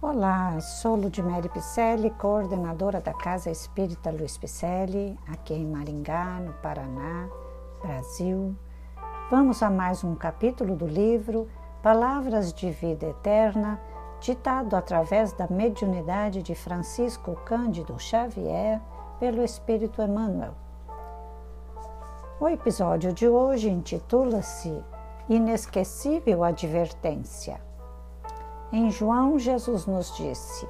Olá, sou Ludmere Picelli, coordenadora da Casa Espírita Luiz Picelli, aqui em Maringá, no Paraná, Brasil. Vamos a mais um capítulo do livro Palavras de Vida Eterna, ditado através da mediunidade de Francisco Cândido Xavier pelo Espírito Emmanuel. O episódio de hoje intitula-se Inesquecível Advertência. Em João, Jesus nos disse: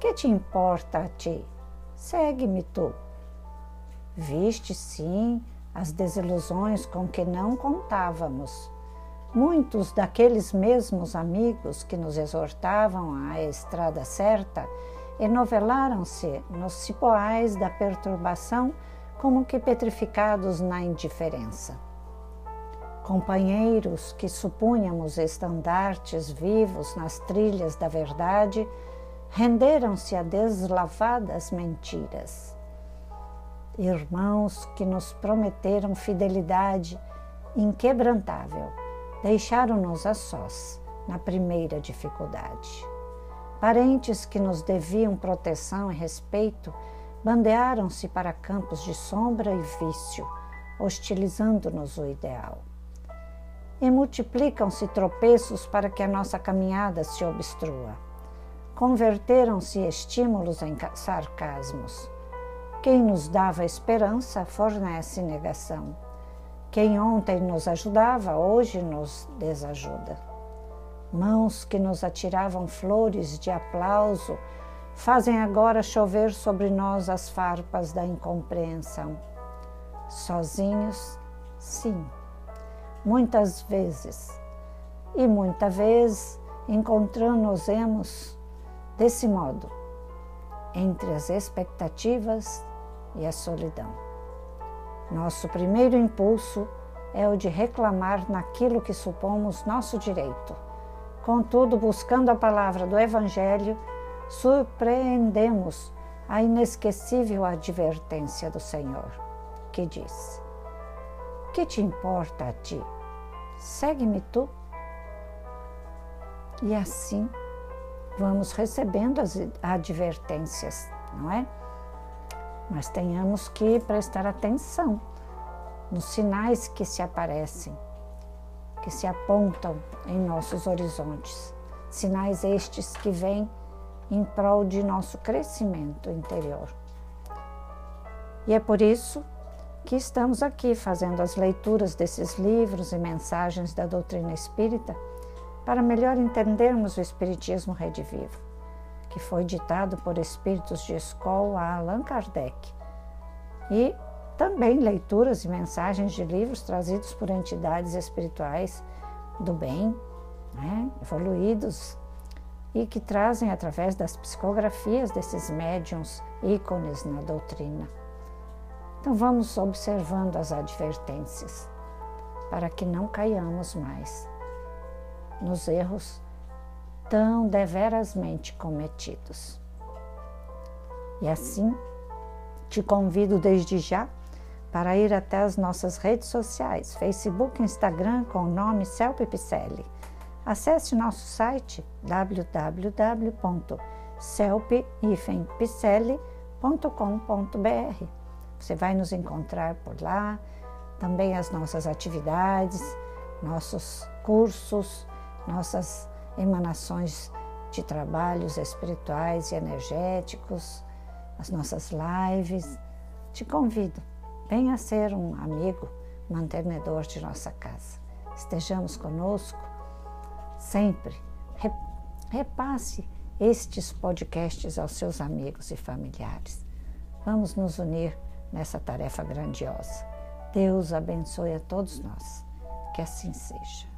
Que te importa a ti? Segue-me tu. Viste, sim, as desilusões com que não contávamos. Muitos daqueles mesmos amigos que nos exortavam à estrada certa enovelaram-se nos cipoais da perturbação como que petrificados na indiferença. Companheiros que supunhamos estandartes vivos nas trilhas da verdade, renderam-se a deslavadas mentiras. Irmãos que nos prometeram fidelidade inquebrantável, deixaram-nos a sós na primeira dificuldade. Parentes que nos deviam proteção e respeito bandearam-se para campos de sombra e vício, hostilizando-nos o ideal e multiplicam-se tropeços para que a nossa caminhada se obstrua. Converteram-se estímulos em sarcasmos. Quem nos dava esperança fornece negação. Quem ontem nos ajudava, hoje nos desajuda. Mãos que nos atiravam flores de aplauso fazem agora chover sobre nós as farpas da incompreensão. Sozinhos, sim muitas vezes. E muitas vezes encontramos-nos desse modo, entre as expectativas e a solidão. Nosso primeiro impulso é o de reclamar naquilo que supomos nosso direito. Contudo, buscando a palavra do Evangelho, surpreendemos a inesquecível advertência do Senhor, que diz: Que te importa a ti? Segue-me tu. E assim vamos recebendo as advertências, não é? Mas tenhamos que prestar atenção nos sinais que se aparecem, que se apontam em nossos horizontes. Sinais estes que vêm em prol de nosso crescimento interior. E é por isso que estamos aqui fazendo as leituras desses livros e mensagens da doutrina espírita para melhor entendermos o Espiritismo Redivivo, que foi ditado por espíritos de escola a Allan Kardec, e também leituras e mensagens de livros trazidos por entidades espirituais do bem, né, evoluídos, e que trazem através das psicografias desses médiums ícones na doutrina. Então vamos observando as advertências para que não caiamos mais nos erros tão deverasmente cometidos. E assim, te convido desde já para ir até as nossas redes sociais, Facebook e Instagram com o nome Celpe Picelli. Acesse nosso site www.celpe-picelli.com.br você vai nos encontrar por lá, também as nossas atividades, nossos cursos, nossas emanações de trabalhos espirituais e energéticos, as nossas lives. Te convido, venha ser um amigo mantenedor de nossa casa. Estejamos conosco sempre. Repasse estes podcasts aos seus amigos e familiares. Vamos nos unir nessa tarefa grandiosa. Deus abençoe a todos nós. Que assim seja.